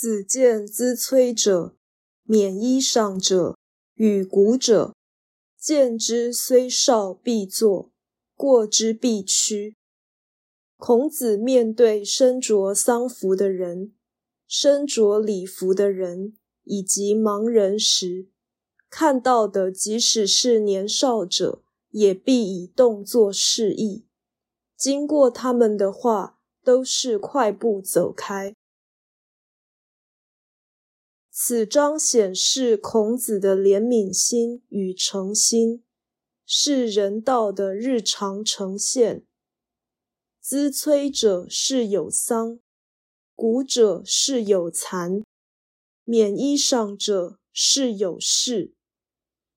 子见资摧者，免衣裳者，与古者，见之虽少，必作；过之必趋。孔子面对身着丧服的人、身着礼服的人以及盲人时，看到的即使是年少者，也必以动作示意。经过他们的话，都是快步走开。此章显示孔子的怜悯心与诚心，是人道的日常呈现。资摧者是有丧，古者是有残，免衣裳者是有事。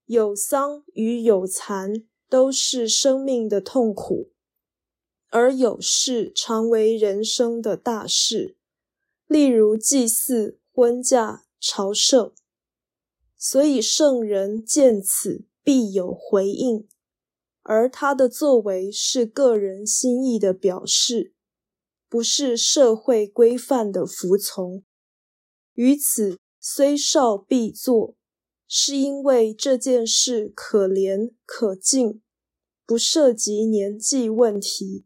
有丧与有残都是生命的痛苦，而有事常为人生的大事，例如祭祀、婚嫁、朝圣。所以圣人见此必有回应。而他的作为是个人心意的表示，不是社会规范的服从。于此虽少必做，是因为这件事可怜可敬，不涉及年纪问题。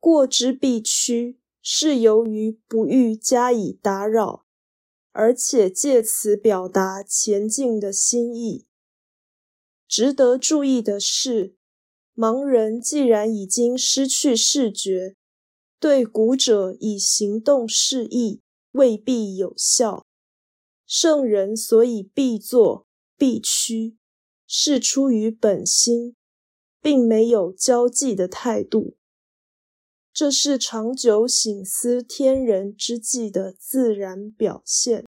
过之必趋，是由于不欲加以打扰，而且借此表达前进的心意。值得注意的是，盲人既然已经失去视觉，对古者以行动示意未必有效。圣人所以必作必趋，是出于本心，并没有交际的态度。这是长久醒思天人之际的自然表现。